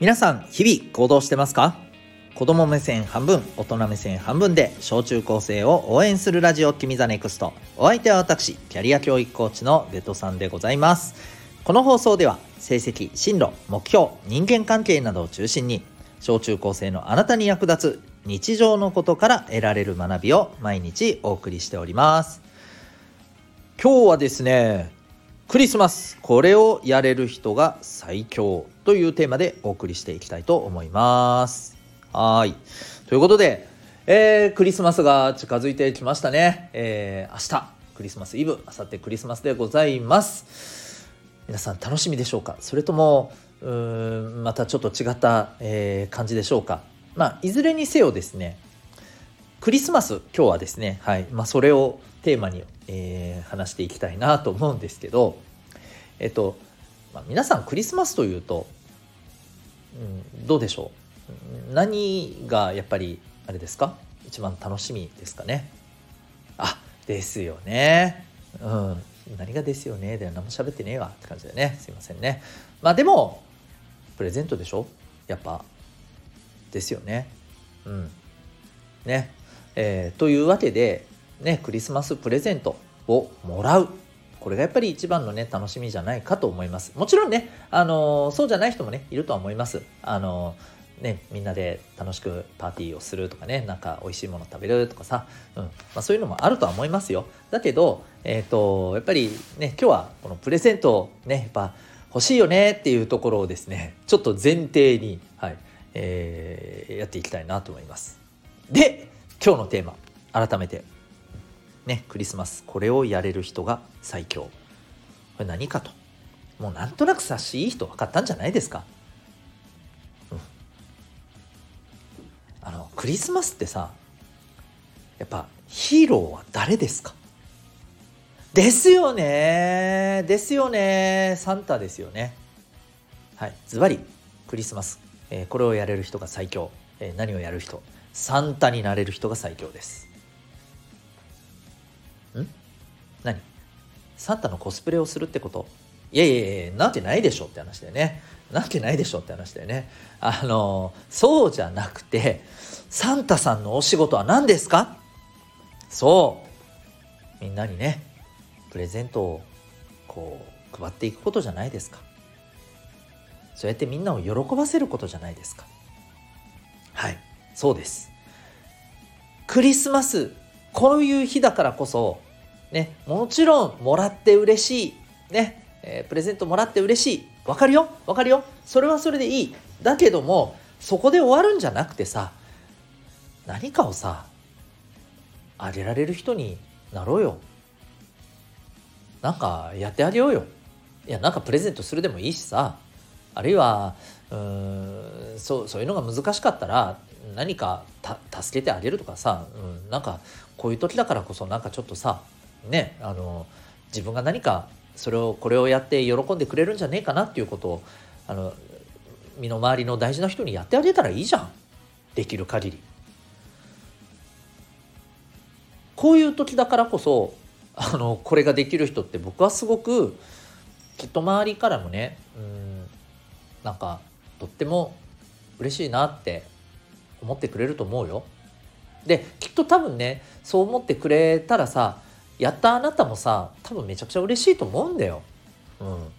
皆さん日々行動してますか？子供目線半分大人目線半分で小中高生を応援するラジオ君 the NEXT。お相手は私キャリア教育コーチのデトさんでございます。この放送では成績進路目標人間関係などを中心に小中高生のあなたに役立つ日常のことから得られる学びを毎日お送りしております。今日はですねクリスマス。これをやれる人が最強というテーマでお送りしていきたいと思います。はい。ということで、えー、クリスマスが近づいてきましたね、えー、明日クリスマスイブ明後日クリスマスでございます。皆さん楽しみでしょうか？それともうーんまたちょっと違った、えー、感じでしょうか？まあいずれにせよですねクリスマス今日はですねはい。まあそれをテーマに、えー、話していきたいなと思うんですけどえっと、まあ、皆さんクリスマスというと、うん、どうでしょう？何がやっぱりあれですか？一番楽しみですかね？あですよね。うん。何がですよね？では何も喋ってねえわって感じでね。すいませんね。まあでもプレゼントでしょ？やっぱ。ですよね。うん。ね。えー、というわけでねクリスマスプレゼントをもらう。これがやっぱり一番のね楽しみじゃないかと思います。もちろんねあのー、そうじゃない人もねいるとは思います。あのー、ねみんなで楽しくパーティーをするとかねなんか美味しいもの食べるとかさ、うん。まあ、そういうのもあるとは思いますよ。だけどえっ、ー、とやっぱりね今日はこのプレゼントをねやっぱ欲しいよねっていうところをですねちょっと前提にはいえー、やっていきたいなと思います。で今日のテーマ改めてねクリスマスこれをやれる人が最強。これ何かと。もうなんとなく察しいい人分かったんじゃないですか、うん、あのクリスマスってさやっぱヒーローは誰ですか？ですよねですよねサンタですよね。はいズバリクリスマス、えー、これをやれる人が最強、えー、何をやる人？サンタになれる人が最強です。ん？何？サンタのコスプレをするってこと？いやいやいやなってないでしょって話だよね。なってないでしょって話だよね。あのそうじゃなくてサンタさんのお仕事は何ですか？そう。みんなにねプレゼントをこう配っていくことじゃないですか。そうやってみんなを喜ばせることじゃないですか。はい。そうです。クリスマスこういう日だからこそね、もちろんもらって嬉しい、ねえー、プレゼントもらって嬉しいわかるよ？わかるよ？それはそれでいい。だけどもそこで終わるんじゃなくてさ何かをさあげられる人になろうよ。なんかやってあげようよ。いやなんかプレゼントするでもいいしさ。あるいはうーんそうそういうのが難しかったら何か助けてあげるとかさ、うん、なんかこういう時だからこそなんかちょっとさねあの自分が何かそれをこれをやって喜んでくれるんじゃねえかなっていうことをあの身の回りの大事な人にやってあげたらいいじゃんできる限り。こういう時だからこそあのこれができる人って僕はすごくきっと周りからもねうんなんかとっても嬉しいなって思ってくれると思うよ。できっと多分ねそう思ってくれたらさやったあなたもさ多分めちゃくちゃ嬉しいと思うんだよ。うん。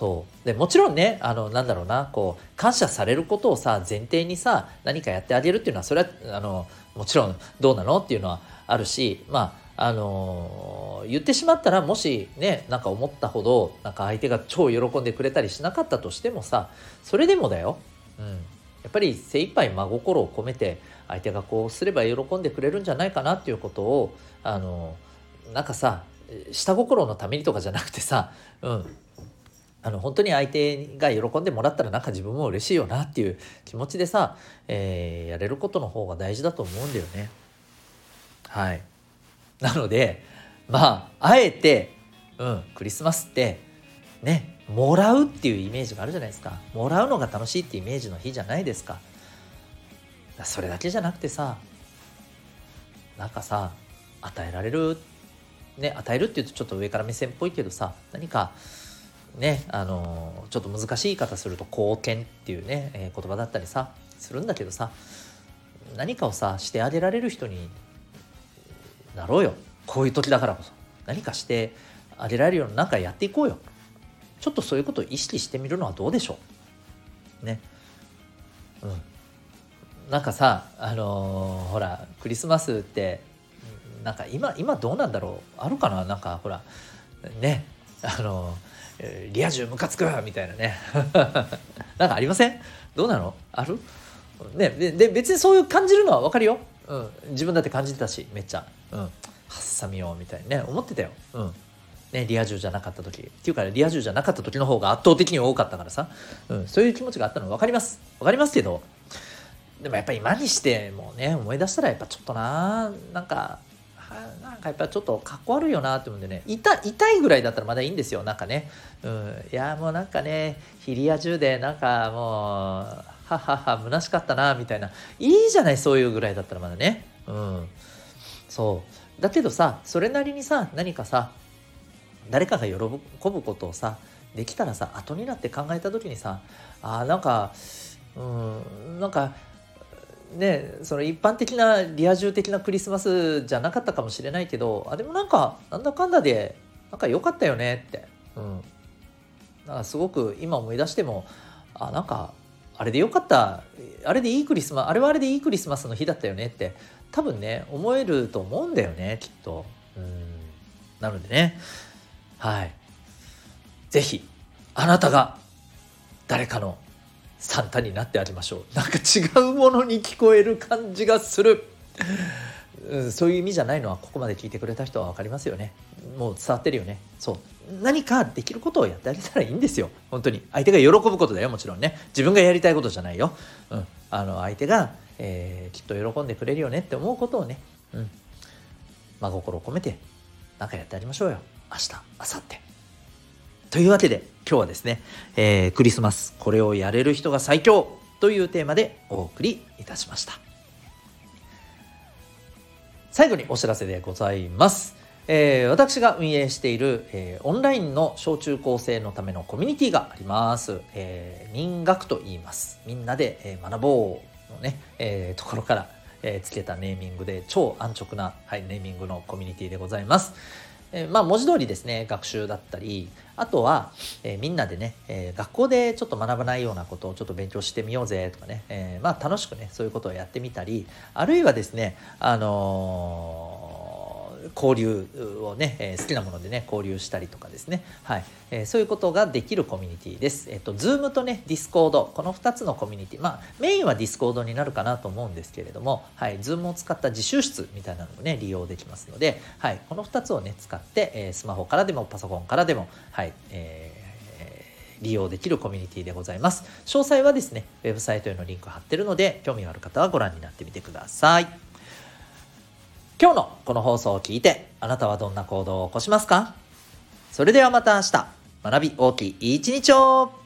そうでもちろんねあのなんだろうなこう感謝されることをさ前提にさ何かやってあげるっていうのはそれはあのもちろんどうなのっていうのはあるしまああのー、言ってしまったらもしねなんか思ったほどなんか相手が超喜んでくれたりしなかったとしてもさそれでもだよ、うん、やっぱり精一杯真心を込めて相手がこうすれば喜んでくれるんじゃないかなっていうことをあのなんかさ下心のためにとかじゃなくてさうんあの本当に相手が喜んでもらったらなんか自分も嬉しいよなっていう気持ちでさ、えー、やれることの方が大事だと思うんだよね。はい。なのでまああえて、うん、クリスマスってねもらうっていうイメージがあるじゃないですか。もらうのが楽しいってイメージの日じゃないですか。それだけじゃなくてさなんかさ与えられるね与えるっていうとちょっと上から目線っぽいけどさ何かねあのちょっと難しい言い方すると貢献っていうね、えー、言葉だったりさするんだけどさ何かをさしてあげられる人になろうよ。こういう時だからこそ。何かしてあげられるような何かやっていこうよ。ちょっとそういうことを意識してみるのはどうでしょう。ね。うん。なんかさあのー、ほらクリスマスってなんか今今どうなんだろう。あるかな？なんかほらね。あのー、リア充ムカつくみたいなね。なんかありません？どうなの？ある？ね。でで別にそういう感じるのは分かるよ、うん、自分だって感じてたしめっちゃ。うん。はっさみようみたいにね。思ってたよ。うん。ね、リア充じゃなかった時。っていうかリア充じゃなかった時の方が圧倒的に多かったからさ、うん、そういう気持ちがあったの分かります。分かりますけどでもやっぱり今にしてもうね思い出したらやっぱちょっとななんかなんかやっぱちょっとかっこ悪いよなって思うんでね。痛痛いぐらいだったらまだいいんですよなんかね、うん、いやもうなんかねヒリア充でなんかもうははは虚しかったなみたいな。いいじゃないそういうぐらいだったらまだね。うんそう。だけどさそれなりにさ何かさ誰かが喜ぶことをさできたらさ後になって考えた時にさあなんかうんなんかねその一般的なリア充的なクリスマスじゃなかったかもしれないけどあでもなんかなんだかんだでなんか良かったよねって。うん。なんかすごく今思い出してもあなんかあれでよかったあれでいいクリスマスあれはあれでいいクリスマスの日だったよねって多分ね思えると思うんだよねきっと。うん。なのでねはい。是非あなたが誰かのサンタになってあげましょう。なんか違うものに聞こえる感じがする、うん、そういう意味じゃないのはここまで聞いてくれた人は分かりますよね。もう伝わってるよね。そう。何かできることをやってあげたらいいんですよ。本当に。相手が喜ぶことだよもちろんね。自分がやりたいことじゃないよ、うん、あの相手が、えー、きっと喜んでくれるよねって思うことをね、うん、真心を込めて何かやってあげましょうよ。明日明後日。というわけで今日はですね、えー、クリスマスこれをやれる人が最強というテーマでお送りいたしました。最後にお知らせでございます、えー、私が運営している、えー、オンラインの小中高生のためのコミュニティがあります、えー、民学と言います。みんなで、え学ぼうのね、えところからえー、つけたネーミングで超安直な、はい、ネーミングのコミュニティでございます。えー、まあ文字通りですね学習だったりあとは、えー、みんなでね、えー、学校でちょっと学ばないようなことをちょっと勉強してみようぜとかね、えまあ楽しくねそういうことをやってみたりあるいはですねあの交流をね、えー、好きなものでね交流したりとかですね、はい。えー、そういうことができるコミュニティです。えっ、ー、と Zoom とね Discord この2つのコミュニティ。まあメインは Discord になるかなと思うんですけれども、はい、Zoom を使った自習室みたいなのもね利用できますので、はい、この2つをね使って、えー、スマホからでもパソコンからでも、はい。えー利用できるコミュニティでございます。詳細はですね、ウェブサイトへのリンク貼ってるので、興味がある方はご覧になってみてください。今日のこの放送を聞いてあなたはどんな行動を起こしますか？それではまた明日。学び大きい一日を。